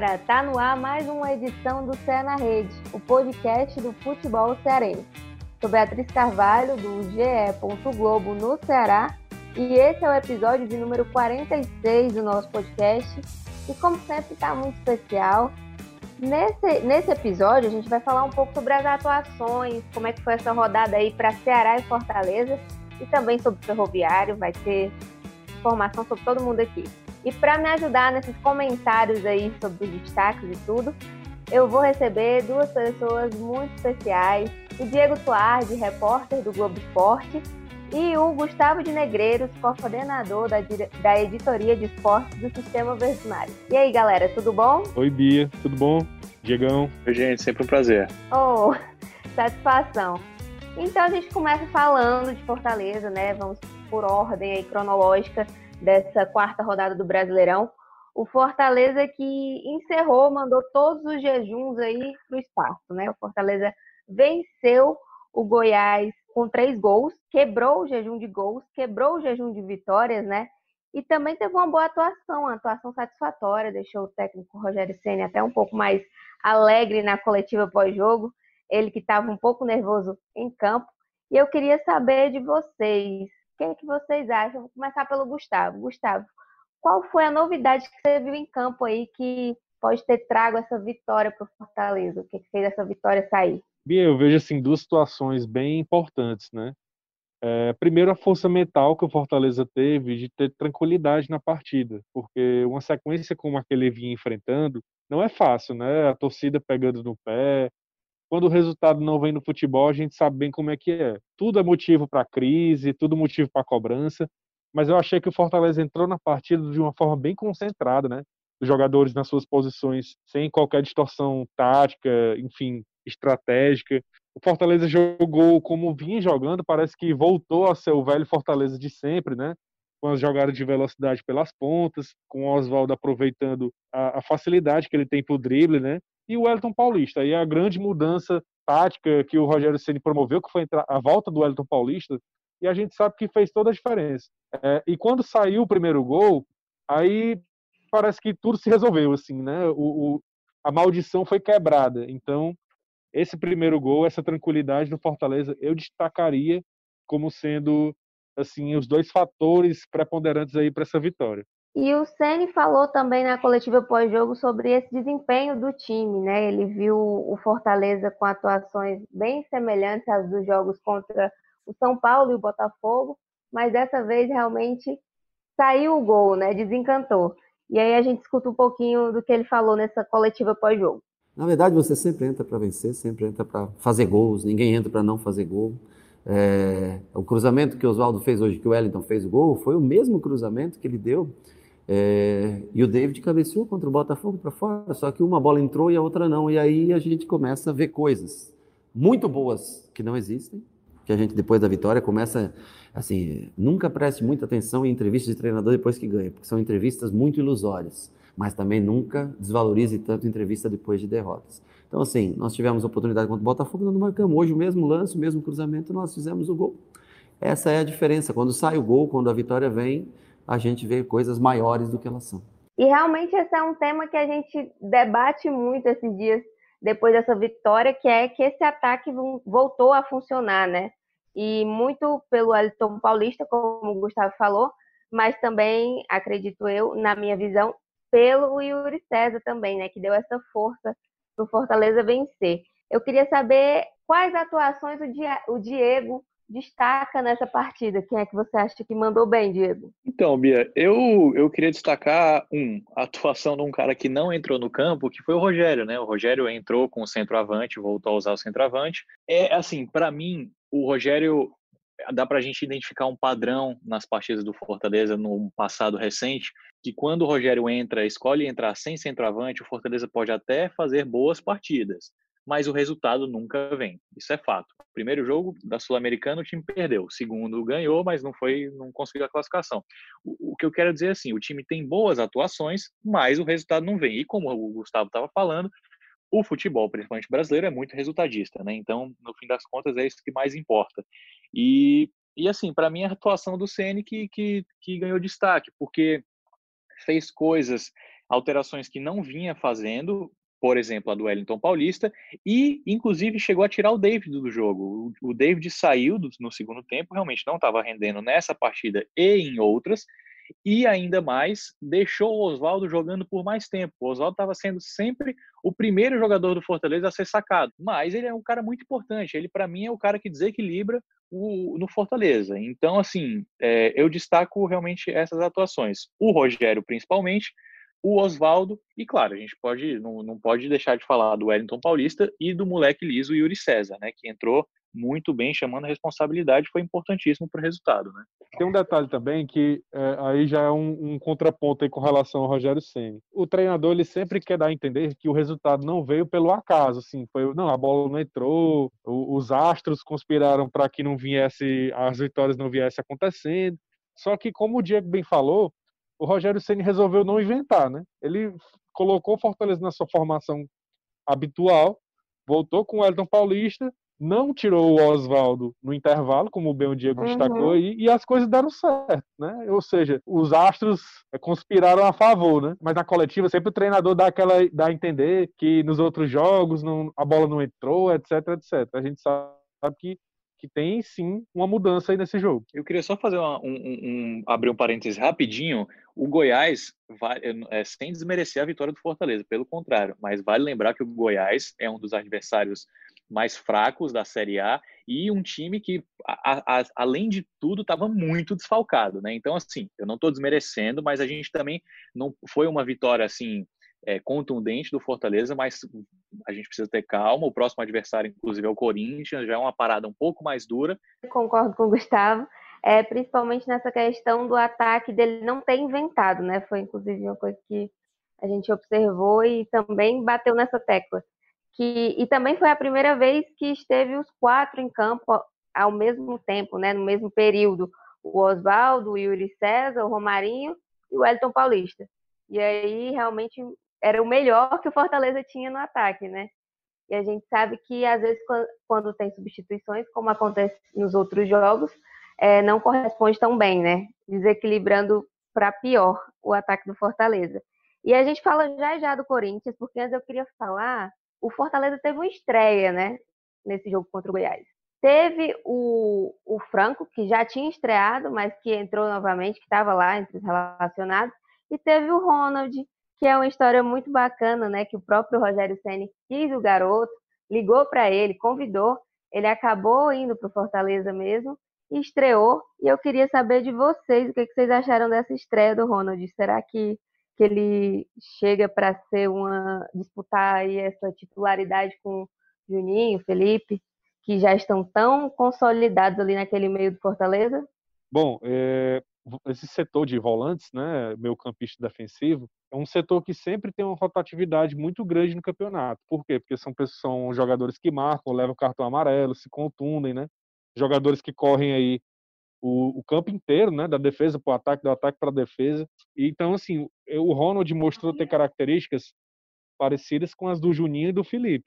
galera, tá no ar mais uma edição do Cé na Rede, o podcast do futebol cearense. Sou Beatriz Carvalho, do GE. Globo no Ceará, e esse é o episódio de número 46 do nosso podcast, e como sempre tá muito especial. Nesse, nesse episódio a gente vai falar um pouco sobre as atuações, como é que foi essa rodada aí para Ceará e Fortaleza, e também sobre o Ferroviário, vai ter informação sobre todo mundo aqui. E para me ajudar nesses comentários aí sobre os destaques e tudo, eu vou receber duas pessoas muito especiais: o Diego Tuardi, repórter do Globo Esporte, e o Gustavo de Negreiros, coordenador da, da editoria de esportes do Sistema Verdimário. E aí, galera, tudo bom? Oi, Bia, tudo bom? Diegão. Oi, gente, sempre um prazer. Oh, satisfação. Então a gente começa falando de Fortaleza, né? Vamos por ordem aí cronológica dessa quarta rodada do Brasileirão. O Fortaleza que encerrou, mandou todos os jejuns aí para o espaço, né? O Fortaleza venceu o Goiás com três gols, quebrou o jejum de gols, quebrou o jejum de vitórias, né? E também teve uma boa atuação, uma atuação satisfatória, deixou o técnico Rogério Ceni até um pouco mais alegre na coletiva pós-jogo, ele que estava um pouco nervoso em campo. E eu queria saber de vocês, que é que vocês acham? Vou começar pelo Gustavo. Gustavo, qual foi a novidade que você viu em campo aí que pode ter trago essa vitória para o Fortaleza? O que, que fez essa vitória sair? Bia, eu vejo assim duas situações bem importantes, né? É, primeiro, a força mental que o Fortaleza teve de ter tranquilidade na partida, porque uma sequência como a que ele vinha enfrentando não é fácil, né? A torcida pegando no pé, quando o resultado não vem no futebol, a gente sabe bem como é que é. Tudo é motivo para crise, tudo motivo para cobrança, mas eu achei que o Fortaleza entrou na partida de uma forma bem concentrada, né? Os jogadores nas suas posições, sem qualquer distorção tática, enfim, estratégica. O Fortaleza jogou como vinha jogando, parece que voltou a ser o velho Fortaleza de sempre, né? Com as jogadas de velocidade pelas pontas, com o Oswaldo aproveitando a, a facilidade que ele tem para o drible, né? E o Wellington Paulista. E a grande mudança tática que o Rogério Ceni promoveu, que foi a volta do Wellington Paulista, e a gente sabe que fez toda a diferença. É, e quando saiu o primeiro gol, aí parece que tudo se resolveu, assim, né? O, o, a maldição foi quebrada. Então, esse primeiro gol, essa tranquilidade do Fortaleza, eu destacaria como sendo assim os dois fatores preponderantes aí para essa vitória. E o Ceni falou também na coletiva pós-jogo sobre esse desempenho do time, né? Ele viu o Fortaleza com atuações bem semelhantes às dos jogos contra o São Paulo e o Botafogo, mas dessa vez realmente saiu o gol, né? Desencantou. E aí a gente escuta um pouquinho do que ele falou nessa coletiva pós-jogo. Na verdade, você sempre entra para vencer, sempre entra para fazer gols, ninguém entra para não fazer gol. É, o cruzamento que o Oswaldo fez hoje, que o Wellington fez o gol, foi o mesmo cruzamento que ele deu é, e o David cabeceou contra o Botafogo para fora, só que uma bola entrou e a outra não. E aí a gente começa a ver coisas muito boas que não existem, que a gente depois da vitória começa assim, nunca preste muita atenção em entrevistas de treinador depois que ganha, porque são entrevistas muito ilusórias, mas também nunca desvalorize tanto entrevista depois de derrotas. Então assim, nós tivemos oportunidade contra o Botafogo, nós não marcamos hoje o mesmo lance, o mesmo cruzamento, nós fizemos o gol. Essa é a diferença, quando sai o gol, quando a vitória vem, a gente vê coisas maiores do que elas são. E realmente esse é um tema que a gente debate muito esses dias depois dessa vitória, que é que esse ataque voltou a funcionar, né? E muito pelo Elton Paulista, como o Gustavo falou, mas também, acredito eu, na minha visão, pelo Yuri César também, né? Que deu essa força para o Fortaleza vencer. Eu queria saber quais atuações o Diego destaca nessa partida? Quem é que você acha que mandou bem, Diego? Então, Bia, eu, eu queria destacar, um, a atuação de um cara que não entrou no campo, que foi o Rogério, né? O Rogério entrou com o centroavante, voltou a usar o centroavante. É, assim, para mim, o Rogério dá para a gente identificar um padrão nas partidas do Fortaleza no passado recente, que quando o Rogério entra, escolhe entrar sem centroavante, o Fortaleza pode até fazer boas partidas mas o resultado nunca vem. Isso é fato. Primeiro jogo da Sul-Americana o time perdeu, segundo ganhou, mas não foi, não conseguiu a classificação. O, o, que eu quero dizer é assim, o time tem boas atuações, mas o resultado não vem. E como o Gustavo estava falando, o futebol, principalmente brasileiro, é muito resultadista, né? Então, no fim das contas, é isso que mais importa. E, e assim, para mim, a atuação do CN que, que, que ganhou destaque, porque fez coisas alterações que não vinha fazendo, por exemplo, a do Wellington Paulista, e inclusive chegou a tirar o David do jogo. O, David saiu do, no segundo tempo, realmente não estava rendendo nessa partida e em outras, e ainda mais deixou o Oswaldo jogando por mais tempo. O Oswaldo estava sendo sempre o primeiro jogador do Fortaleza a ser sacado, mas ele é um cara muito importante. Ele, para mim, é o cara que desequilibra o, no Fortaleza. Então, assim, é, eu destaco realmente essas atuações. O Rogério, principalmente, o Oswaldo, e claro, a gente pode não, não pode deixar de falar do Wellington Paulista e do moleque liso Yuri César, né, que entrou muito bem, chamando a responsabilidade, foi importantíssimo para o resultado. Né? Tem um detalhe também que é, aí já é um, um, contraponto com relação ao Rogério Ceni. O treinador ele sempre quer dar a entender que o resultado não veio pelo acaso, assim, foi não a bola não entrou, o, os astros conspiraram para que não viesse as vitórias não viessem acontecendo. Só que como o Diego bem falou, o Rogério Ceni resolveu não inventar, né? Ele colocou o Fortaleza na sua formação habitual, voltou com o Elton Paulista não tirou o Oswaldo no intervalo, como bem o Diego uhum. destacou, e, e, as coisas deram certo, né? Ou seja, os astros é, conspiraram a favor, né? Mas na coletiva sempre o treinador dá aquela dá a entender que nos outros jogos não, a bola não entrou, etc, etc. A gente sabe que que tem sim uma mudança aí nesse jogo. Eu queria só fazer uma, um, um, abrir um parênteses rapidinho. O Goiás, vai, é, sem desmerecer a vitória do Fortaleza, pelo contrário, mas vale lembrar que o Goiás é um dos adversários mais fracos da Série A e um time que, a, a, além de tudo, estava muito desfalcado, né? Então, assim, eu não estou desmerecendo, mas a gente também não foi uma vitória assim é, contundente do Fortaleza, mas a gente precisa ter calma. O próximo adversário, inclusive, é o Corinthians, já é uma parada um pouco mais dura. Concordo com o Gustavo, é, principalmente nessa questão do ataque dele não ter inventado, né? Foi inclusive uma coisa que a gente observou e também bateu nessa tecla que e também foi a primeira vez que esteve os quatro em campo ao mesmo tempo, né, no mesmo período, o Oswaldo, o Yuri César, o Romarinho e o Elton Paulista. E aí realmente era o melhor que o Fortaleza tinha no ataque, né? E a gente sabe que às vezes quando tem substituições, como acontece nos outros jogos, é, não corresponde tão bem, né? Desequilibrando para pior o ataque do Fortaleza. E a gente fala já já do Corinthians, porque antes eu queria falar o Fortaleza teve uma estreia, né? Nesse jogo contra o Goiás. Teve o, o Franco, que já tinha estreado, mas que entrou novamente, que estava lá entre os relacionados. E teve o Ronald, que é uma história muito bacana, né? Que o próprio Rogério Senni quis o garoto, ligou para ele, convidou. Ele acabou indo para o Fortaleza mesmo estreou. E eu queria saber de vocês o que, que vocês acharam dessa estreia do Ronald. Será que que ele chega para ser uma disputar aí essa titularidade com Juninho, Felipe, que já estão tão consolidados ali naquele meio do Fortaleza? Bom, é, esse setor de volantes, né, meio campista defensivo, é um setor que sempre tem uma rotatividade muito grande no campeonato. Por quê? Porque são, são jogadores que marcam, levam cartão amarelo, se contundem, né? Jogadores que correm aí o, o campo inteiro, né, da defesa para o ataque, do ataque para a defesa. E, então, assim, o Ronald mostrou ter características parecidas com as do Juninho e do Felipe.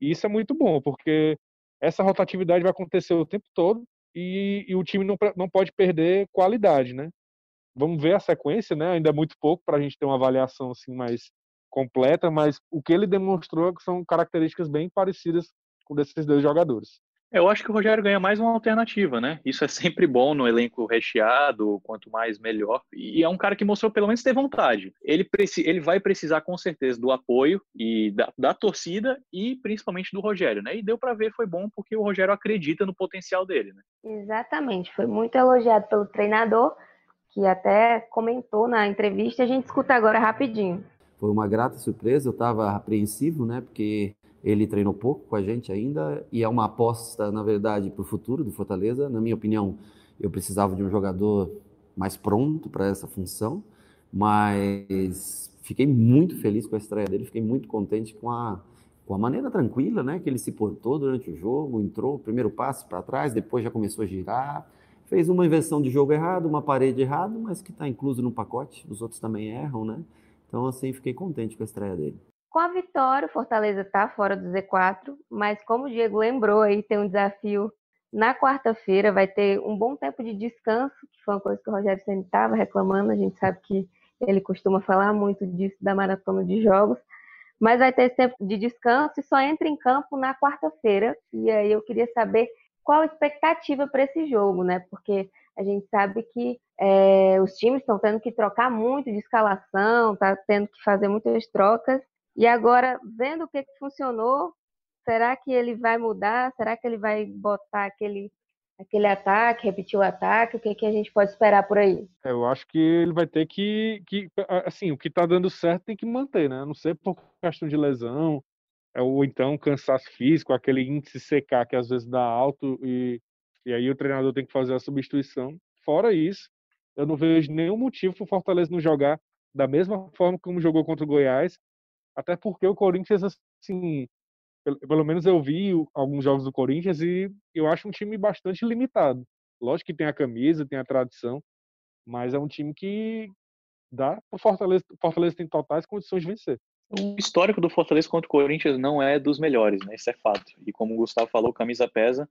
E isso é muito bom, porque essa rotatividade vai acontecer o tempo todo e, e o time não, não pode perder qualidade, né? Vamos ver a sequência, né? Ainda é muito pouco para a gente ter uma avaliação assim mais completa, mas o que ele demonstrou é são características bem parecidas com desses dois jogadores. Eu acho que o Rogério ganha mais uma alternativa, né? Isso é sempre bom no elenco recheado, quanto mais melhor. E é um cara que mostrou pelo menos ter vontade. Ele, ele vai precisar com certeza do apoio e da, da torcida e principalmente do Rogério, né? E deu para ver foi bom porque o Rogério acredita no potencial dele, né? Exatamente, foi muito elogiado pelo treinador, que até comentou na entrevista. A gente escuta agora rapidinho. Foi uma grata surpresa, eu estava apreensivo, né? Porque ele treinou pouco com a gente ainda e é uma aposta, na verdade, para o futuro do Fortaleza. Na minha opinião, eu precisava de um jogador mais pronto para essa função, mas fiquei muito feliz com a estreia dele, fiquei muito contente com a, com a maneira tranquila né, que ele se portou durante o jogo, entrou, primeiro passo para trás, depois já começou a girar, fez uma inversão de jogo errado, uma parede errada, mas que está incluso no pacote, os outros também erram, né? Então, assim, fiquei contente com a estreia dele. Com a vitória, o Fortaleza está fora do Z4, mas como o Diego lembrou aí, tem um desafio na quarta-feira, vai ter um bom tempo de descanso, que foi uma coisa que o Rogério sempre estava reclamando, a gente sabe que Ele costuma falar muito disso da maratona de jogos. Mas vai ter esse tempo de descanso e só entra em campo na quarta-feira. E aí eu queria saber qual a expectativa para esse jogo, né? Porque a gente sabe que é, os times estão tendo que trocar muito de escalação, tá tendo que fazer muitas trocas. E agora, vendo o que, que funcionou, será que ele vai mudar? Será que ele vai botar aquele aquele ataque, repetir o ataque? O que, que a gente pode esperar por aí? É, eu acho que ele vai ter que, que assim, o que está dando certo tem que manter, né? Não sei por questão de lesão, ou então cansaço físico, aquele índice CK que às vezes dá alto e, e aí o treinador tem que fazer a substituição. Fora isso, eu não vejo nenhum motivo para o Fortaleza não jogar da mesma forma como jogou contra o Goiás, até porque o Corinthians, assim, pelo, pelo menos eu vi alguns jogos do Corinthians e eu acho um time bastante limitado. Lógico que tem a camisa, tem a tradição, mas é um time que dá para Fortaleza, Fortaleza tem totais condições de vencer. O histórico do Fortaleza contra o Corinthians não é dos melhores, né? Isso é fato. E como o Gustavo falou, camisa pesa.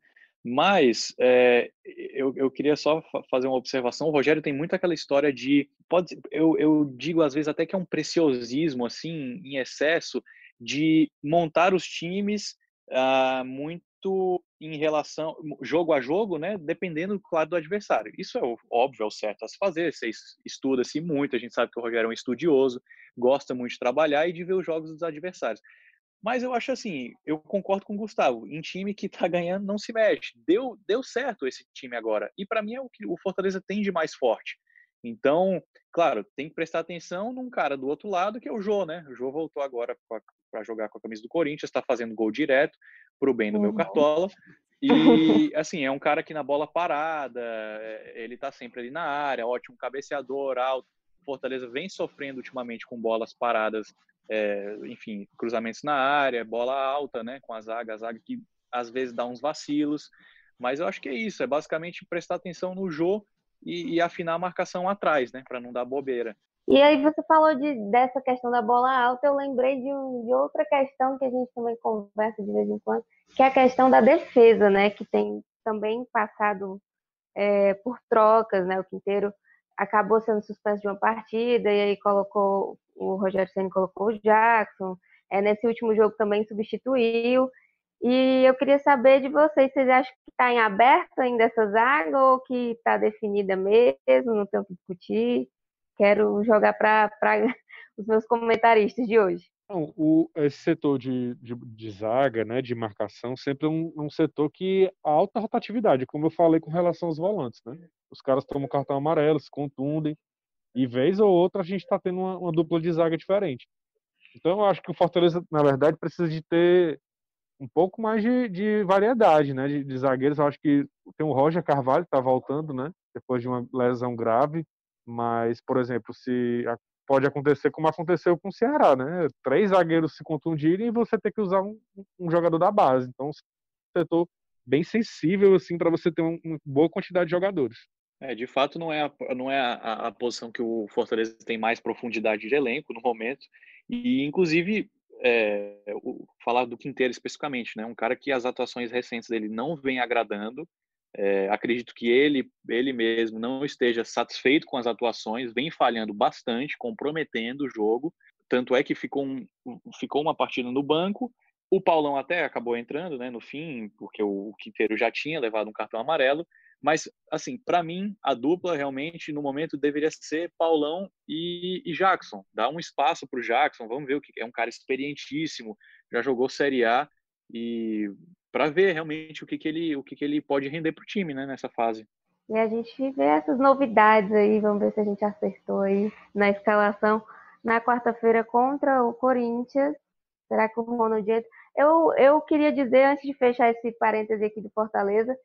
Mas é, eu, eu queria só fazer uma observação. O Rogério tem muito aquela história de. Pode, eu, eu digo às vezes até que é um preciosismo assim, em excesso, de montar os times ah, muito em relação jogo a jogo, né? Dependendo, claro, do adversário. Isso é óbvio, é o certo a se fazer. Você estuda-se muito, a gente sabe que o Rogério é um estudioso, gosta muito de trabalhar e de ver os jogos dos adversários. Mas eu acho assim, eu concordo com o Gustavo. Em time que tá ganhando, não se mexe. Deu, deu certo esse time agora. E para mim é o que o Fortaleza tem de mais forte. Então, claro, tem que prestar atenção num cara do outro lado, que é o Jô, né? O Jô voltou agora para jogar com a camisa do Corinthians, está fazendo gol direto para o bem do uhum. meu Cartola. E, assim, é um cara que na bola parada, é, ele tá sempre ali na área, ótimo cabeceador, alto. Fortaleza vem sofrendo ultimamente com bolas paradas é, enfim, cruzamentos na área, bola alta, né, com a zaga, a zaga que às vezes dá uns vacilos, mas eu acho que é isso, é basicamente prestar atenção no jogo e, e afinar a marcação atrás, né, para não dar bobeira. E aí você falou de, dessa questão da bola alta, eu lembrei de, um, de outra questão que a gente também conversa de vez em quando, que é a questão da defesa, né, que tem também passado é, por trocas, né, o Quinteiro acabou sendo suspenso de uma partida e aí colocou o Rogério Senna colocou o Jackson. É, nesse último jogo também substituiu. E eu queria saber de vocês, vocês acham que está em aberto ainda essa zaga ou que está definida mesmo, não tem o que discutir? Quero jogar para os meus comentaristas de hoje. Não, o, esse setor de, de, de, zaga, né, de marcação, sempre é um, um setor que alta rotatividade, como eu falei com relação aos volantes. Né? Os caras tomam cartão amarelo, se contundem, e vez ou outra a gente está tendo uma, uma, dupla de zaga diferente. Então eu acho que o Fortaleza, na verdade, precisa de ter um pouco mais de, de variedade, né, de, de, zagueiros. Eu acho que tem o Roger Carvalho que está voltando, né, depois de uma lesão grave. Mas, por exemplo, se pode acontecer como aconteceu com o Ceará, né? Três zagueiros se contundirem e você ter que usar um, um jogador da base. Então, um setor bem sensível assim para você ter uma, uma, boa quantidade de jogadores. É, de fato, não é, a, não é a, a, posição que o Fortaleza tem mais profundidade de elenco no momento. E, inclusive, é, o, falar do Quinteiro especificamente, né? Um cara que as atuações recentes dele não vem agradando. É, acredito que ele, ele mesmo não esteja satisfeito com as atuações, vem falhando bastante, comprometendo o jogo. Tanto é que ficou, um, ficou uma partida no banco. O Paulão até acabou entrando né, no fim, porque o Quinteiro já tinha levado um cartão amarelo. Mas, assim, para mim, a dupla realmente, no momento, deveria ser Paulão e, e Jackson. Dá um espaço para o Jackson, vamos ver o que é um cara experientíssimo, já jogou Série A e para ver realmente o que, que ele o que, que ele pode render para o time né, nessa fase. E a gente vê essas novidades aí, vamos ver se a gente acertou aí na escalação na quarta-feira contra o Corinthians. Será que o Ronald eu, eu queria dizer, antes de fechar esse parêntese aqui do Fortaleza,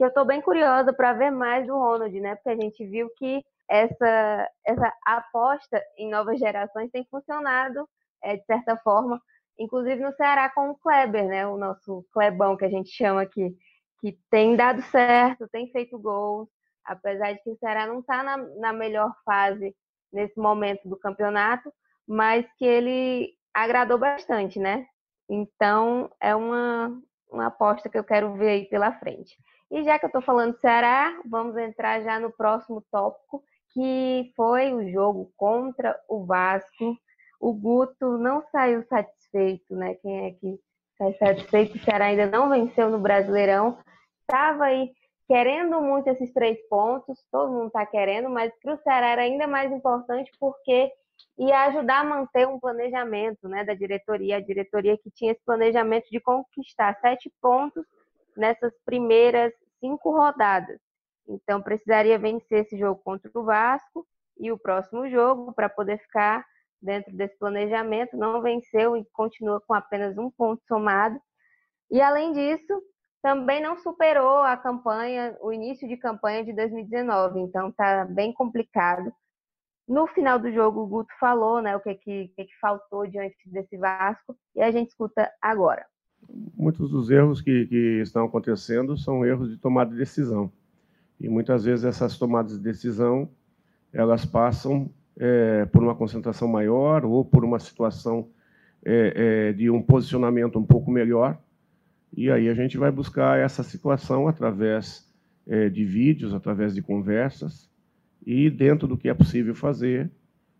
que eu estou bem curiosa para ver mais do Ronald, né? Porque a gente viu que essa, essa aposta em novas gerações tem funcionado, é, de certa forma, inclusive no Ceará com o Kleber, né? O nosso Klebão que a gente chama aqui, que tem dado certo, tem feito gols, apesar de que o Ceará não está na, na melhor fase nesse momento do campeonato, mas que ele agradou bastante, né? Então é uma, uma aposta que eu quero ver aí pela frente. E já que eu estou falando do Ceará, vamos entrar já no próximo tópico, que foi o jogo contra o Vasco. O Guto não saiu satisfeito, né? Quem é que sai satisfeito? O Ceará ainda não venceu no Brasileirão. Estava aí querendo muito esses três pontos, todo mundo está querendo, mas para o Ceará era ainda mais importante porque ia ajudar a manter um planejamento né, da diretoria, a diretoria que tinha esse planejamento de conquistar sete pontos nessas primeiras cinco rodadas. Então precisaria vencer esse jogo contra o Vasco e o próximo jogo para poder ficar dentro desse planejamento. Não venceu e continua com apenas um ponto somado. E além disso, também não superou a campanha, o início de campanha de 2019. Então está bem complicado. No final do jogo, o Guto falou né, o que, que, que faltou diante desse Vasco e a gente escuta agora. Muitos dos erros que, que estão acontecendo são erros de tomada de decisão. E muitas vezes essas tomadas de decisão elas passam é, por uma concentração maior ou por uma situação é, é, de um posicionamento um pouco melhor. E aí a gente vai buscar essa situação através é, de vídeos, através de conversas e dentro do que é possível fazer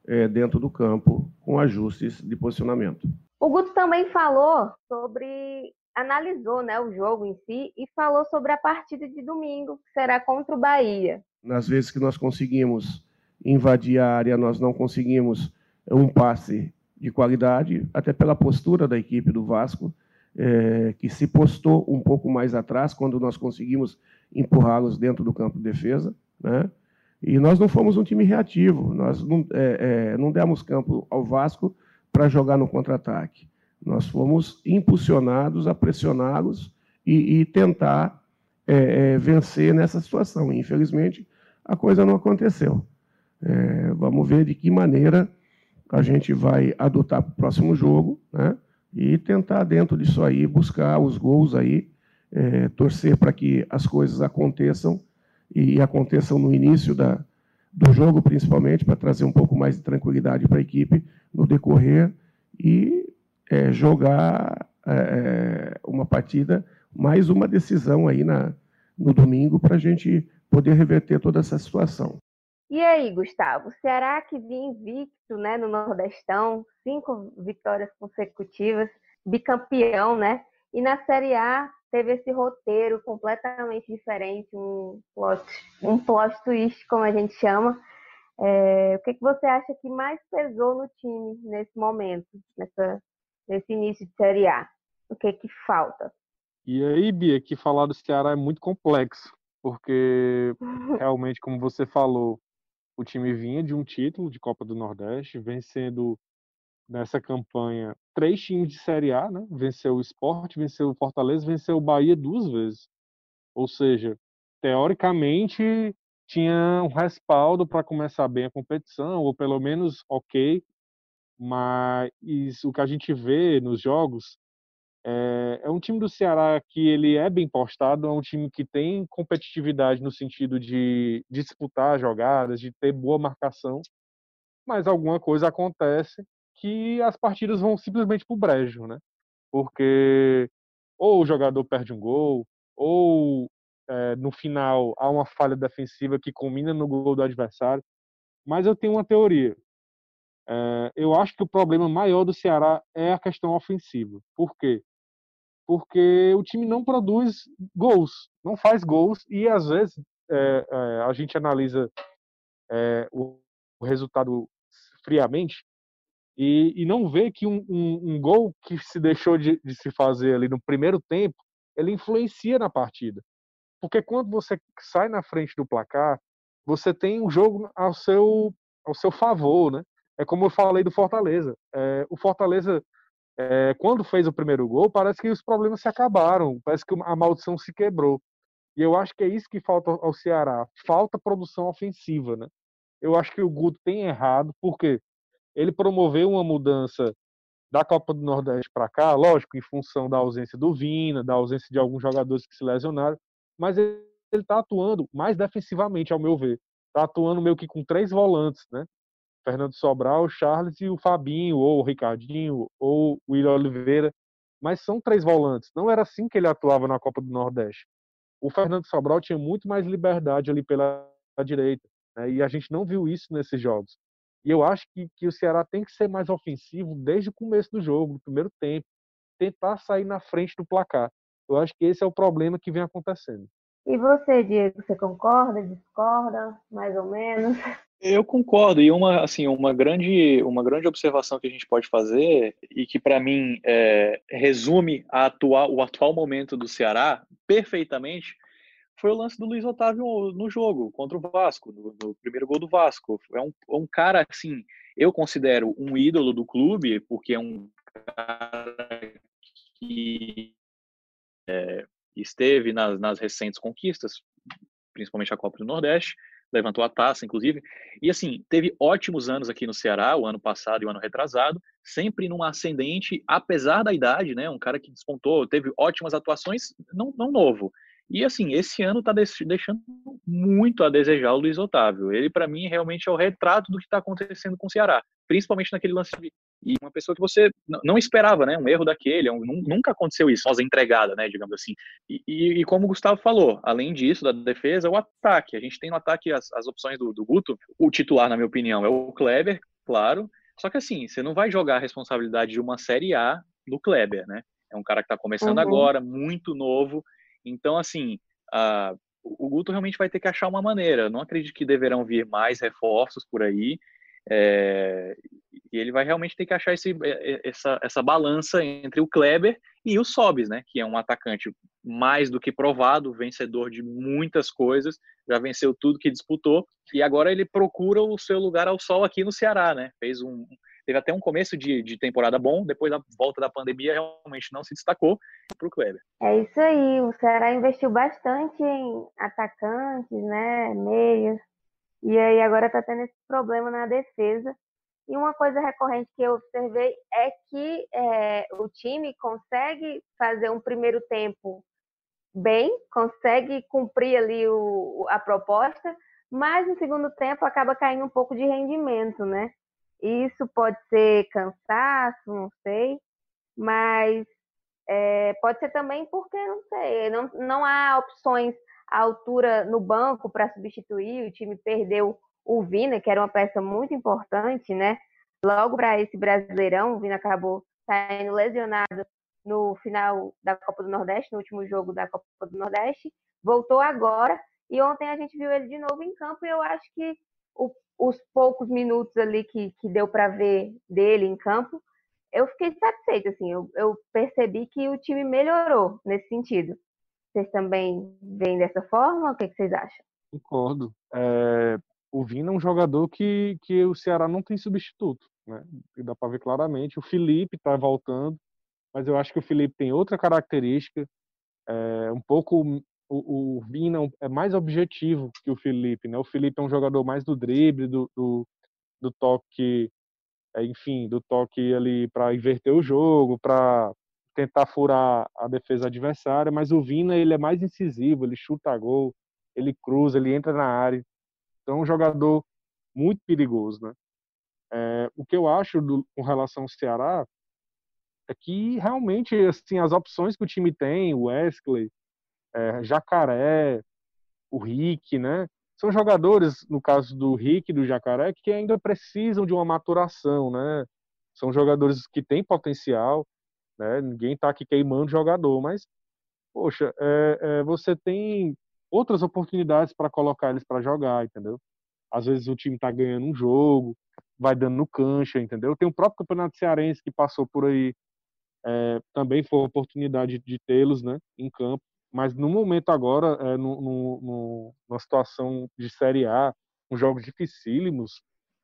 é, dentro do campo com ajustes de posicionamento. O Guto também falou sobre analisou né, o jogo em si e falou sobre a partida de domingo, que será contra o Bahia. Nas vezes que nós conseguimos invadir a área, nós não conseguimos um passe de qualidade, até pela postura da equipe do Vasco, é, que se postou um pouco mais atrás quando nós conseguimos empurrá-los dentro do campo de defesa. Né? E nós não fomos um time reativo, nós não, é, é, não demos campo ao Vasco para jogar no contra-ataque. Nós fomos impulsionados a pressioná-los e, e, tentar é, é, vencer nessa situação. Infelizmente, a coisa não aconteceu. É, vamos ver de que maneira a gente vai adotar para o próximo jogo, né? E tentar dentro disso aí buscar os gols aí, é, torcer para que as coisas aconteçam e aconteçam no início da, do jogo, principalmente, para trazer um pouco mais de tranquilidade para a equipe no decorrer e é, jogar é, é, uma partida, mais uma decisão aí na, no domingo para a gente poder reverter toda essa situação. E aí, Gustavo, Ceará que vinha invicto né, no Nordestão, cinco vitórias consecutivas, bicampeão, né? E na Série A teve esse roteiro completamente diferente, um plot, um plot twist, como a gente chama. É, o que, que você acha que mais pesou no time nesse momento, nessa nesse início de Série A? O que que falta? E aí, Bia, que falar do Ceará é muito complexo, porque realmente, como você falou, o time vinha de um título de Copa do Nordeste, vencendo nessa campanha três times de Série A, né? Venceu o Sport, venceu o Fortaleza, venceu o Bahia duas vezes. Ou seja, teoricamente tinha um respaldo para começar bem a competição, ou pelo menos ok, mas o que a gente vê nos jogos é, é, um time do Ceará que ele é bem postado, é um time que tem competitividade no sentido de, disputar jogadas, de ter boa marcação, mas alguma coisa acontece que as partidas vão simplesmente pro brejo, né? Porque ou o jogador perde um gol, ou é, no final há uma falha defensiva que combina no gol do adversário. Mas eu tenho uma teoria. É, eu acho que o problema maior do Ceará é a questão ofensiva. Por quê? Porque o time não produz gols, não faz gols e às vezes é, a gente analisa o, o, resultado friamente e, e, não vê que um, um, um gol que se deixou de, de se fazer ali no primeiro tempo, ele influencia na partida. Porque quando você sai na frente do placar, você tem um jogo ao seu, ao seu favor, né? é como eu falei do Fortaleza. É, o Fortaleza, é, quando fez o primeiro gol, parece que os problemas se acabaram, parece que a maldição se quebrou. E eu acho que é isso que falta ao Ceará. Falta produção ofensiva, né? Eu acho que o Guto tem errado, porque ele promoveu uma mudança da Copa do Nordeste para cá, lógico, em função da ausência do Vina, da ausência de alguns jogadores que se lesionaram, mas ele está atuando mais defensivamente, ao meu ver. Está atuando meio que com três volantes, né? Fernando Sobral, Charles e o Fabinho, ou o Ricardinho, ou o William Oliveira. Mas são três volantes. Não era assim que ele atuava na Copa do Nordeste. O Fernando Sobral tinha muito mais liberdade ali pela direita. Né? E a gente não viu isso nesses jogos. E eu acho que, que o Ceará tem que ser mais ofensivo desde o começo do jogo, no primeiro tempo, tentar sair na frente do placar. Eu acho que esse é o problema que vem acontecendo. E você, Diego, você concorda, discorda, mais ou menos? Eu concordo e uma assim uma grande uma grande observação que a gente pode fazer e que para mim é, resume atual, o atual momento do Ceará perfeitamente foi o lance do Luiz Otávio no jogo contra o Vasco, no, no primeiro gol do Vasco. É um, um cara assim, eu considero um ídolo do clube porque é um cara que é, esteve nas, nas recentes conquistas, principalmente a Copa do Nordeste, levantou a taça, inclusive. E assim, teve ótimos anos aqui no Ceará, o ano passado e o ano retrasado, sempre num ascendente, apesar da idade, né? Um cara que despontou, teve ótimas atuações, não, não novo. E assim, esse ano está deixando muito a desejar o Luiz Otávio. Ele, para mim, realmente é o retrato do que está acontecendo com o Ceará, principalmente naquele lance de e uma pessoa que você não esperava, né? Um erro daquele, é um, nunca aconteceu isso, sozinha entregada, né? Digamos assim. E, e, e, como o Gustavo falou, além disso, da defesa, o ataque. A gente tem no ataque as, as opções do, do Guto. O titular, na minha opinião, é o Kleber, claro. Só que assim, você não vai jogar a responsabilidade de uma Série A no Kleber, né? É um cara que está começando uhum. agora, muito novo. Então, assim, a, o Guto realmente vai ter que achar uma maneira. não acredito que deverão vir mais reforços por aí. É, e ele vai realmente ter que achar esse, é, é, essa, essa balança entre o Kleber e o Sobis, né? Que é um atacante mais do que provado, vencedor de muitas coisas, já venceu tudo que disputou e agora ele procura o seu lugar ao sol aqui no Ceará, né? Fez um teve até um começo de, de temporada bom, depois da volta da pandemia realmente não se destacou para o Kleber. É isso aí, o Ceará investiu bastante em atacantes, né? Meias e aí agora está tendo esse problema na defesa. E uma coisa recorrente que eu observei é que é, o time consegue fazer um primeiro tempo bem, consegue cumprir ali o, a proposta, mas no segundo tempo acaba caindo um pouco de rendimento, né? Isso pode ser cansaço, não sei, mas é, pode ser também porque, não sei, não, não há opções a altura no banco para substituir. O time perdeu o Vina, que era uma peça muito importante, né? Logo para esse Brasileirão, o Vina acabou saindo lesionado no final da Copa do Nordeste, no último jogo da Copa do Nordeste. Voltou agora e ontem a gente viu ele de novo em campo e eu acho que o, os poucos minutos ali que, que deu para ver dele em campo, eu fiquei satisfeita, assim, eu, eu percebi que o time melhorou nesse sentido. Vocês também veem dessa forma? O que, que vocês acham? Concordo. É, o Vina é um jogador que, que o Ceará não tem substituto. Né? E dá para ver claramente. O Felipe está voltando, mas eu acho que o Felipe tem outra característica. É, um pouco o, o Vina é mais objetivo que o Felipe. Né? O Felipe é um jogador mais do drible, do, do, do toque, é, enfim, do toque ali para inverter o jogo, para tentar furar a defesa adversária, mas o Vina ele é mais incisivo, ele chuta gol, ele cruza, ele entra na área. Então é um jogador muito perigoso, né? É, o que eu acho do, com relação ao Ceará é que realmente assim as opções que o time tem, o Wesley, é, Jacaré, o Rick, né? São jogadores, no caso do Rick e do Jacaré, que ainda precisam de uma maturação, né? São jogadores que têm potencial, né? Ninguém está aqui queimando jogador, mas, poxa, é, é, você tem outras oportunidades para colocar eles para jogar, entendeu? Às vezes o time está ganhando um jogo, vai dando no cancha, entendeu? Tem o próprio Campeonato Cearense que passou por aí, é, também foi uma oportunidade de tê-los né, em campo, mas no momento agora, é, no, no, no, numa situação de Série A, com jogos dificílimos,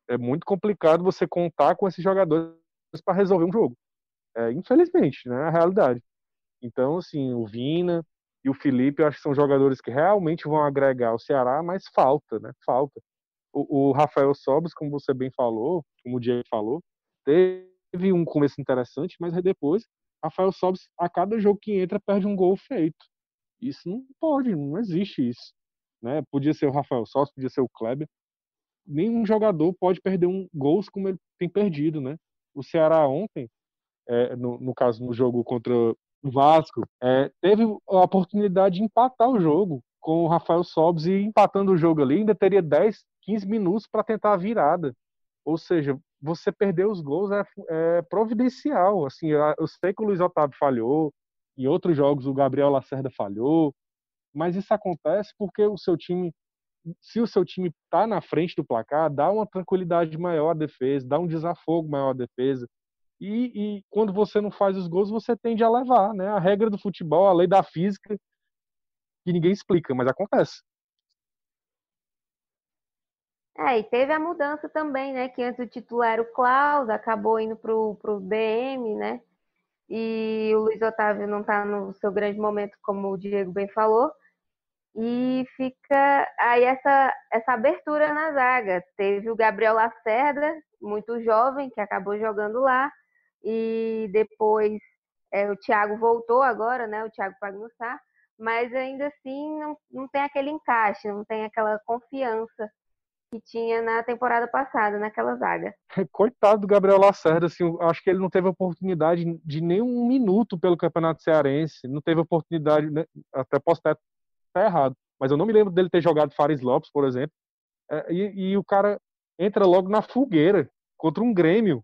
é muito complicado você contar com esses jogadores para resolver um jogo. É, infelizmente, né? É a realidade. Então, assim, o Vina e o Felipe, eu acho que são jogadores que realmente vão agregar ao Ceará, mas falta, né? Falta. O, o Rafael Sobres, como você bem falou, como o Diego falou, teve um começo interessante, mas depois, Rafael Sobres, a cada jogo que entra, perde um gol feito. Isso não pode, não existe isso. Né? Podia ser o Rafael Sobres, podia ser o Kleber. Nenhum jogador pode perder um gols como ele tem perdido, né? O Ceará ontem é, no, no, caso no jogo contra o Vasco, é, teve a oportunidade de empatar o jogo com o Rafael Sobes e empatando o jogo ali, ainda teria 10, 15 minutos para tentar a virada. Ou seja, você perder os gols é, é providencial. Assim, eu sei que o Luiz Otávio falhou, em outros jogos o Gabriel Lacerda falhou, mas isso acontece porque o seu time, se o seu time está na frente do placar, dá uma tranquilidade maior à defesa, dá um desafogo maior à defesa. E, e, quando você não faz os gols, você tende a levar, né? A regra do futebol, a lei da física, que ninguém explica, mas acontece. É, e teve a mudança também, né? Que antes o titular era o Klaus, acabou indo pro, pro DM, né? E o Luiz Otávio não está no seu grande momento, como o Diego bem falou. E fica aí essa, essa abertura na zaga. Teve o Gabriel Lacerda, muito jovem, que acabou jogando lá. E depois é, o Thiago voltou agora, né? O Thiago Pagnussá. Mas ainda assim não, não tem aquele encaixe, não tem aquela confiança que tinha na temporada passada, naquela zaga. Coitado do Gabriel Lacerda, assim, acho que ele não teve oportunidade de nem um minuto pelo Campeonato Cearense, não teve oportunidade, né? até posso estar, errado, mas eu não me lembro dele ter jogado Fares Lopes, por exemplo, é, e, e o cara entra logo na fogueira contra um Grêmio,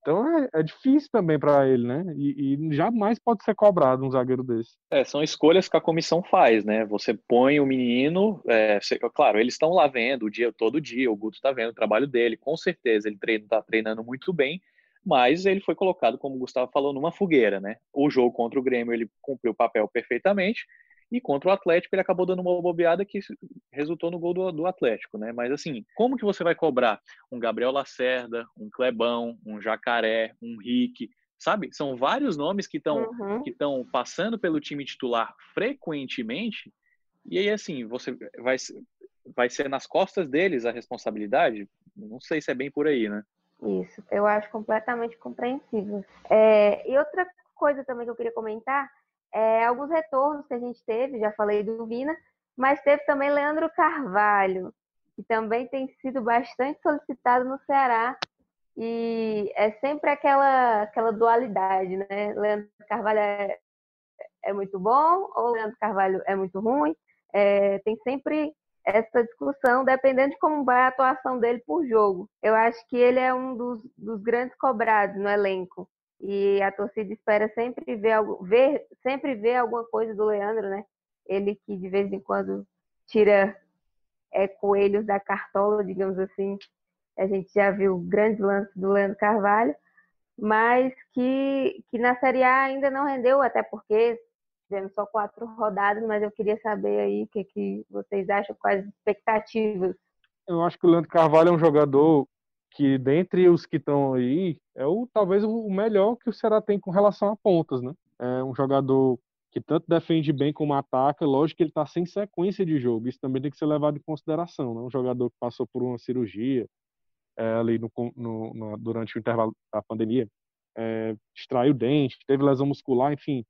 então é, é difícil também para ele, né? E, e, jamais pode ser cobrado um zagueiro desse. É, são escolhas que a comissão faz, né? Você põe o menino, é, você, claro, eles estão lá vendo o dia todo dia, o Guto está vendo o trabalho dele, com certeza ele está treinando muito bem, mas ele foi colocado, como o Gustavo falou, numa fogueira, né? O jogo contra o Grêmio ele cumpriu o papel perfeitamente, e contra o Atlético ele acabou dando uma bobeada que resultou no gol do, do, Atlético, né? Mas assim, como que você vai cobrar um Gabriel Lacerda, um Clebão, um Jacaré, um Rick, sabe? São vários nomes que estão uhum. que estão passando pelo time titular frequentemente. E aí assim, você vai vai ser nas costas deles a responsabilidade? Não sei se é bem por aí, né? Isso, eu acho completamente compreensível. É, e outra coisa também que eu queria comentar é, alguns retornos que a gente teve, já falei do Vina, mas teve também Leandro Carvalho, que também tem sido bastante solicitado no Ceará. E é sempre aquela, aquela dualidade, né? Leandro Carvalho é, é muito bom ou Leandro Carvalho é muito ruim. É, tem sempre essa discussão, dependendo de como vai a atuação dele por jogo. Eu acho que ele é um dos, dos grandes cobrados no elenco e a torcida espera sempre ver, ver, sempre ver alguma coisa do Leandro, né? Ele que de vez em quando tira é, coelhos da cartola, digamos assim. A gente já viu grandes lances do Leandro Carvalho, mas que, que na Série A ainda não rendeu, até porque tivemos só quatro rodadas, mas eu queria saber aí o que, que vocês acham, quais as expectativas. Eu acho que o Leandro Carvalho é um jogador que dentre os que estão aí é o talvez o melhor que o Ceará tem com relação a pontas, né? É um jogador que tanto defende bem como ataca, lógico que ele está sem sequência de jogo, isso também tem que ser levado em consideração, né? Um jogador que passou por uma cirurgia é, ali no, no, no, durante o intervalo da pandemia, é, extraiu o dente, teve lesão muscular, enfim,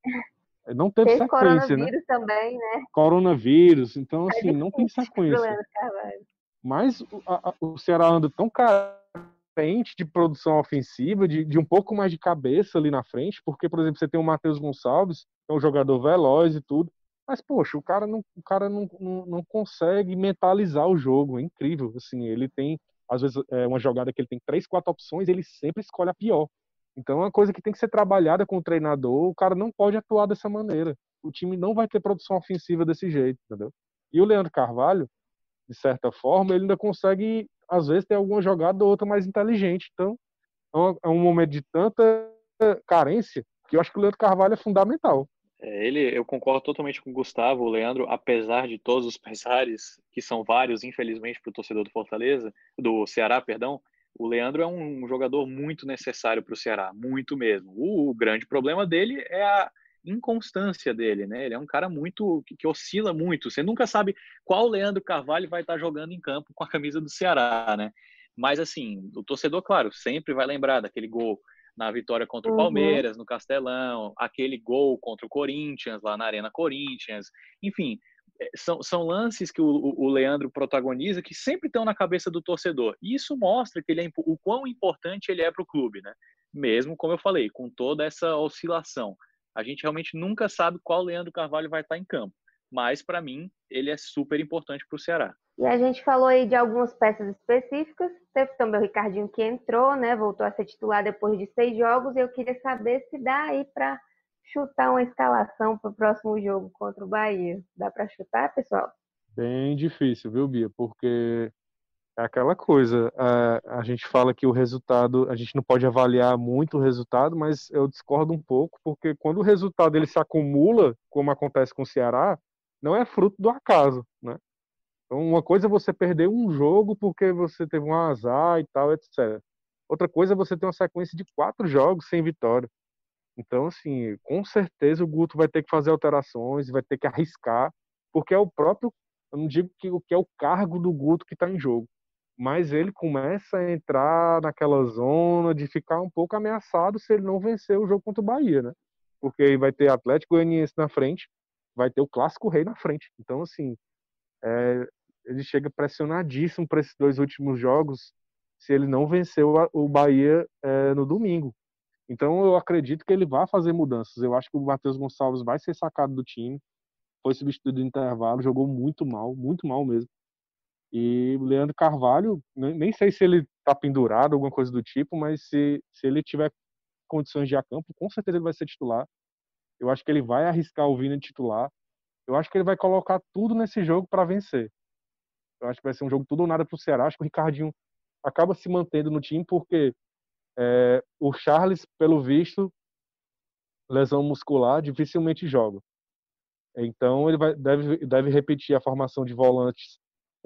é, não teve Teve sequência, né? coronavírus né? também, né? Coronavírus, então assim, não tem sequência. Mas a, a, o Ceará anda tão carente de produção ofensiva, de, de, um pouco mais de cabeça ali na frente, porque, por exemplo, você tem o Matheus Gonçalves, que é um jogador veloz e tudo, mas, poxa, o cara não, o cara não, não, não consegue mentalizar o jogo, é incrível, assim, ele tem, às vezes, é uma jogada que ele tem três, quatro opções, ele sempre escolhe a pior. Então é uma coisa que tem que ser trabalhada com o treinador, o cara não pode atuar dessa maneira. O time não vai ter produção ofensiva desse jeito, entendeu? E o Leandro Carvalho, de certa forma, ele ainda consegue, às vezes, ter alguma jogada ou outra mais inteligente. Então, é um é momento de tanta carência que eu acho que o Leandro Carvalho é fundamental. É, ele, eu concordo totalmente com o Gustavo, o Leandro, apesar de todos os pesares, que são vários, infelizmente, para o torcedor do Fortaleza, do Ceará, perdão, o Leandro é um jogador muito necessário para o Ceará, muito mesmo. O, o, grande problema dele é a inconstância dele, né? Ele é um cara muito que, que, oscila muito. Você nunca sabe qual Leandro Carvalho vai estar jogando em campo com a camisa do Ceará, né? Mas assim, o torcedor, claro, sempre vai lembrar daquele gol na vitória contra o uhum. Palmeiras, no Castelão, aquele gol contra o Corinthians, lá na Arena Corinthians. Enfim, é, são, são lances que o, o Leandro protagoniza que sempre estão na cabeça do torcedor. E isso mostra que ele é, o quão importante ele é para o clube, né? Mesmo, como eu falei, com toda essa oscilação. A gente realmente nunca sabe qual Leandro Carvalho vai estar em campo. mas para mim ele é super importante para o Ceará. E a gente falou aí de algumas peças específicas. Teve também o Ricardinho que entrou, né? Voltou a ser titular depois de seis jogos. E eu queria saber se dá aí para chutar uma escalação para o próximo jogo contra o Bahia. Dá para chutar, pessoal? Bem difícil, viu, Bia? Porque é aquela coisa. A, a gente fala que o resultado, a gente não pode avaliar muito o resultado, mas eu discordo um pouco, porque quando o resultado ele se acumula, como acontece com o Ceará, não é fruto do acaso, né? Então, uma coisa é você perder um jogo porque você teve um azar e tal, etc. Outra coisa é você ter uma sequência de quatro jogos sem vitória. Então, assim, com certeza o Guto vai ter que fazer alterações, vai ter que arriscar, porque é o próprio, eu não digo que, que é o cargo do Guto que está em jogo, mas ele começa a entrar naquela zona de ficar um pouco ameaçado se ele não vencer o jogo contra o Bahia, né? Porque aí vai ter Atlético Goianiense na frente, vai ter o Clássico Rei na frente. Então, assim, é, ele chega pressionadíssimo para esses dois últimos jogos se ele não venceu o Bahia é, no domingo. Então eu acredito que ele vai fazer mudanças. Eu acho que o Matheus Gonçalves vai ser sacado do time. Foi substituído no intervalo, jogou muito mal, muito mal mesmo. E Leandro Carvalho, nem sei se ele tá pendurado, alguma coisa do tipo, mas se, se ele tiver condições de ir a campo, com certeza ele vai ser titular. Eu acho que ele vai arriscar o Vina titular. Eu acho que ele vai colocar tudo nesse jogo para vencer. Eu acho que vai ser um jogo tudo ou nada para o Ceará. Acho que o Ricardinho acaba se mantendo no time porque é, o Charles, pelo visto, lesão muscular, dificilmente joga. Então ele vai, deve, deve repetir a formação de volantes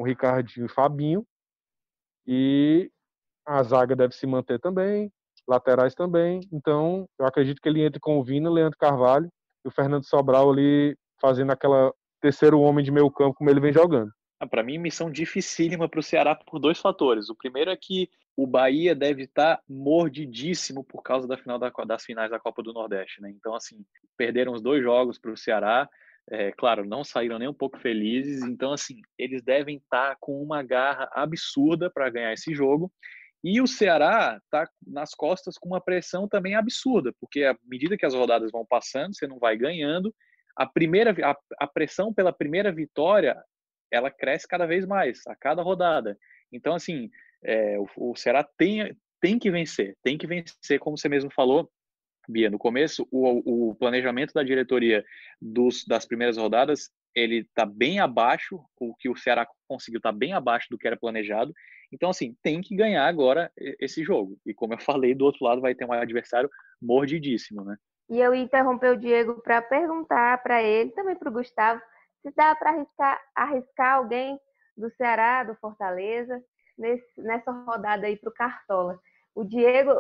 com Ricardinho e Fabinho. E a zaga deve se manter também, laterais também. Então eu acredito que ele entre com o Vina, Leandro Carvalho e o Fernando Sobral ali fazendo aquela terceiro homem de meio campo como ele vem jogando. Ah, para mim, missão dificílima para o Ceará por dois fatores. O primeiro é que o Bahia deve estar tá mordidíssimo por causa da final da, das finais da Copa do Nordeste, né? Então, assim, perderam os dois jogos para o Ceará. É, claro, não saíram nem um pouco felizes. Então, assim, eles devem estar tá com uma garra absurda para ganhar esse jogo. E o Ceará está nas costas com uma pressão também absurda, porque à medida que as rodadas vão passando, você não vai ganhando. A primeira a, a pressão pela primeira vitória ela cresce cada vez mais, a cada rodada. Então, assim, é, o, o Ceará tem, tem que vencer, tem que vencer, como você mesmo falou, Bia, no começo, o, o planejamento da diretoria dos, das primeiras rodadas, ele está bem abaixo, o que o Ceará conseguiu está bem abaixo do que era planejado. Então, assim, tem que ganhar agora esse jogo. E como eu falei, do outro lado vai ter um adversário mordidíssimo, né? E eu interromper o Diego para perguntar para ele, também para o Gustavo, se dá para arriscar, arriscar alguém do Ceará, do Fortaleza, nesse, nessa rodada aí para o Cartola. O Diego,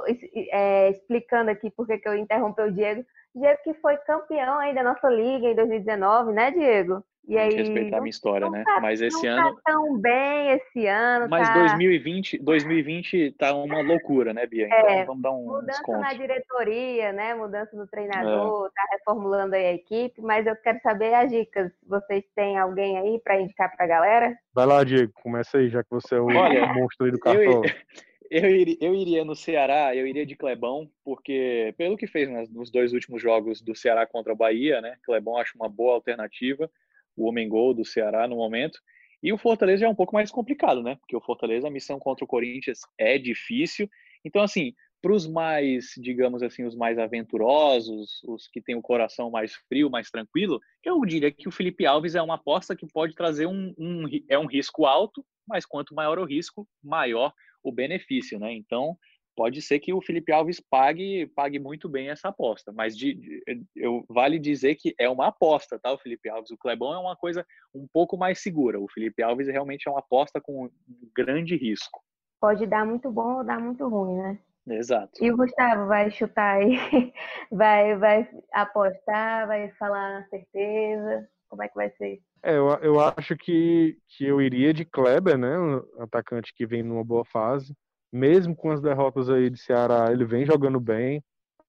é, explicando aqui por que eu interrompi o Diego, Diego que foi campeão aí da nossa liga em 2019, né, Diego? E aí, respeitar a minha história, né? Tá, mas esse não ano. Tá tão bem esse ano. Mas tá... 2020, 2020 tá uma loucura, né, Bia? Então é, vamos dar um mudança desconto. na diretoria, né? Mudança do treinador, é. tá reformulando aí a equipe. Mas eu quero saber as dicas. Vocês têm alguém aí para indicar para a galera? Vai lá, Diego. Começa aí, já que você é o Olha, monstro aí do cartão. Eu, eu, iria, eu iria no Ceará, eu iria de Clebão, porque pelo que fez nos dois últimos jogos do Ceará contra o Bahia, né? Clebão acho uma boa alternativa o homem gol do Ceará no momento. E o Fortaleza é um pouco mais complicado, né? Porque o Fortaleza, a missão contra o Corinthians é difícil. Então, assim, para os mais, digamos assim, os mais aventurosos, os que têm o coração mais frio, mais tranquilo, eu diria que o Felipe Alves é uma aposta que pode trazer um, um é um risco alto, mas quanto maior o risco, maior o benefício, né? Então, pode ser que o Felipe Alves pague pague muito bem essa aposta, mas de, de, eu vale dizer que é uma aposta, tá? O Felipe Alves, o Clebão é uma coisa um pouco mais segura. O Felipe Alves realmente é uma aposta com grande risco. Pode dar muito bom ou dar muito ruim, né? Exato. E o Gustavo vai chutar aí, vai vai apostar, vai falar na certeza. Como é que vai ser? É, eu, eu acho que, que eu iria de Kleber, né? Um atacante que vem numa boa fase mesmo com as derrotas aí de Ceará, ele vem jogando bem.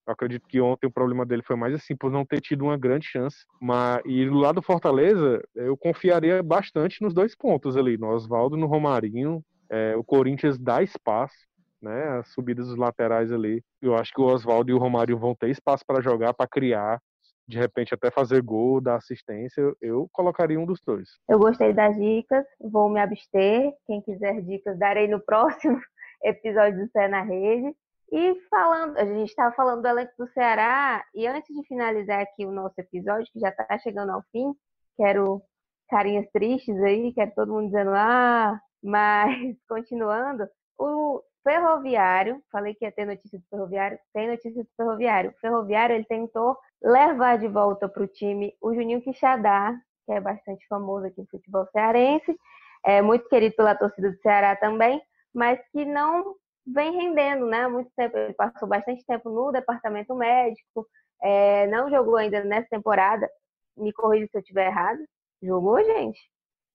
Eu acredito que ontem o problema dele foi mais assim, por não ter tido uma grande chance. Mas, e do lado do Fortaleza, eu confiaria bastante nos dois pontos ali, no Oswaldo no Romarinho. É, o Corinthians dá espaço, né? As subidas dos laterais ali. Eu acho que o Oswaldo e o Romário vão ter espaço para jogar, para criar. De repente até fazer gol, dar assistência, eu colocaria um dos dois. Eu gostei das dicas, vou me abster. Quem quiser dicas, darei no próximo episódio do Cé na Rede. E falando, a gente estava falando do elenco do Ceará, e antes de finalizar aqui o nosso episódio, que já está chegando ao fim, quero carinhas tristes aí, quero todo mundo dizendo, ah, mas continuando, o Ferroviário, falei que ia ter notícia do Ferroviário, tem notícia do Ferroviário. O Ferroviário ele tentou levar de volta para o time o Juninho Quixadá, que é bastante famoso aqui no futebol cearense, é muito querido pela torcida do Ceará também, mas que não vem rendendo, né? Muito tempo, ele passou bastante tempo no departamento médico, é, não jogou ainda nessa temporada. Me corrija se eu estiver errado. Jogou, gente?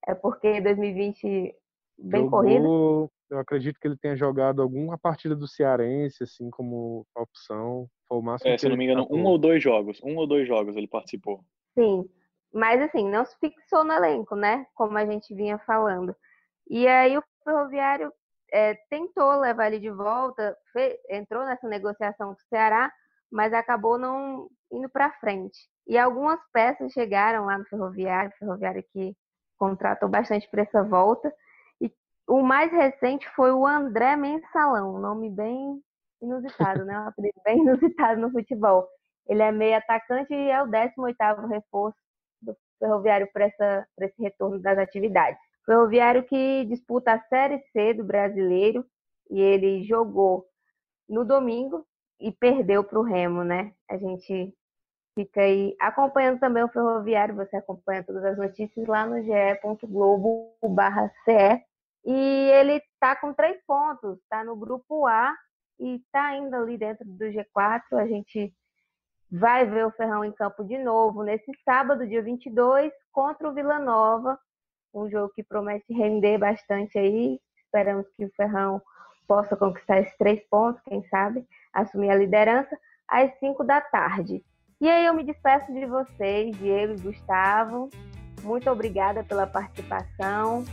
É porque 2020 bem jogou, corrido eu acredito que ele tenha jogado alguma partida do Cearense, assim, como opção. Foi o máximo é, se não me engano, um ou dois jogos. Um ou dois jogos ele participou. Sim. Mas, assim, não se fixou no elenco, né? Como a gente vinha falando. E aí o Ferroviário é, tentou levar ele de volta, fez, entrou nessa negociação com o Ceará, mas acabou não indo para frente. E algumas peças chegaram lá no Ferroviário, o Ferroviário que contratou bastante para essa volta. O mais recente foi o André Mensalão, nome bem inusitado, né? Um apelido bem inusitado no futebol. Ele é meio atacante e é o 18º reforço do Ferroviário para esse retorno das atividades. Ferroviário que disputa a Série C do Brasileiro e ele jogou no domingo e perdeu para o Remo, né? A gente fica aí acompanhando também o Ferroviário, você acompanha todas as notícias lá no ge.globo.ce e ele está com três pontos, está no grupo A e está ainda ali dentro do G4. A gente vai ver o Ferrão em campo de novo nesse sábado, dia 22, contra o Vila Nova. Um jogo que promete render bastante aí. Esperamos que o Ferrão possa conquistar esses três pontos, quem sabe, assumir a liderança às 5 da tarde. E aí eu me despeço de vocês, Diego e Gustavo. Muito obrigada pela participação.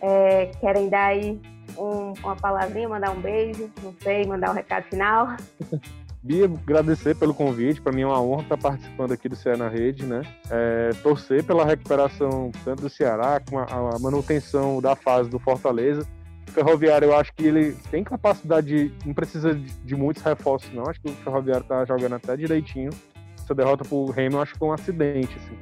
É, querem dar aí um, uma palavrinha, mandar um beijo, não sei, mandar um recado final? Bia, agradecer pelo convite. Para mim é uma honra estar participando aqui do Ceará na Rede, né? É, torcer pela recuperação tanto do Ceará como a, a, manutenção da fase do Fortaleza. O Ferroviário, eu acho que ele tem capacidade de. não precisa de, de muitos reforços, não. Acho que o Ferroviário está jogando até direitinho. Essa derrota pro Remo, eu acho que foi um acidente, assim.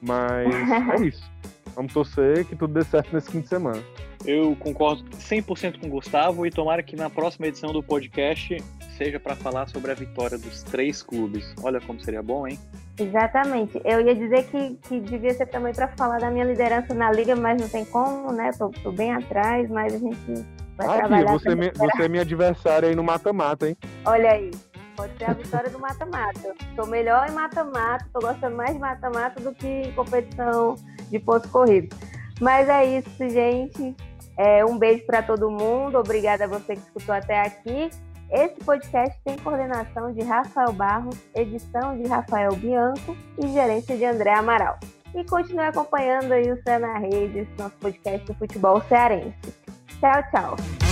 Mas é isso. Vamos torcer que tudo dê certo nesse fim de semana. Eu concordo 100% com o Gustavo e tomara que na próxima edição do podcast seja para falar sobre a vitória dos três clubes. Olha como seria bom, hein? Exatamente. Eu ia dizer que, que devia ser também para falar da minha liderança na liga, mas não tem como, né? Tô, tô bem atrás, mas a gente vai ah, trabalhar. Você, me, você é minha adversária aí no mata-mata, hein? Olha aí. Pode ser a vitória do mata-mata. Tô melhor em mata-mata, tô gostando mais de mata-mata do que em competição de pontos corridos. Mas é isso, gente. É, um beijo para todo mundo. Obrigada a você que escutou até aqui. Esse podcast tem coordenação de Rafael Barros, edição de Rafael Bianco e gerência de André Amaral. E continue acompanhando aí o Cé na Rede, esse nosso podcast do futebol cearense. Tchau, tchau.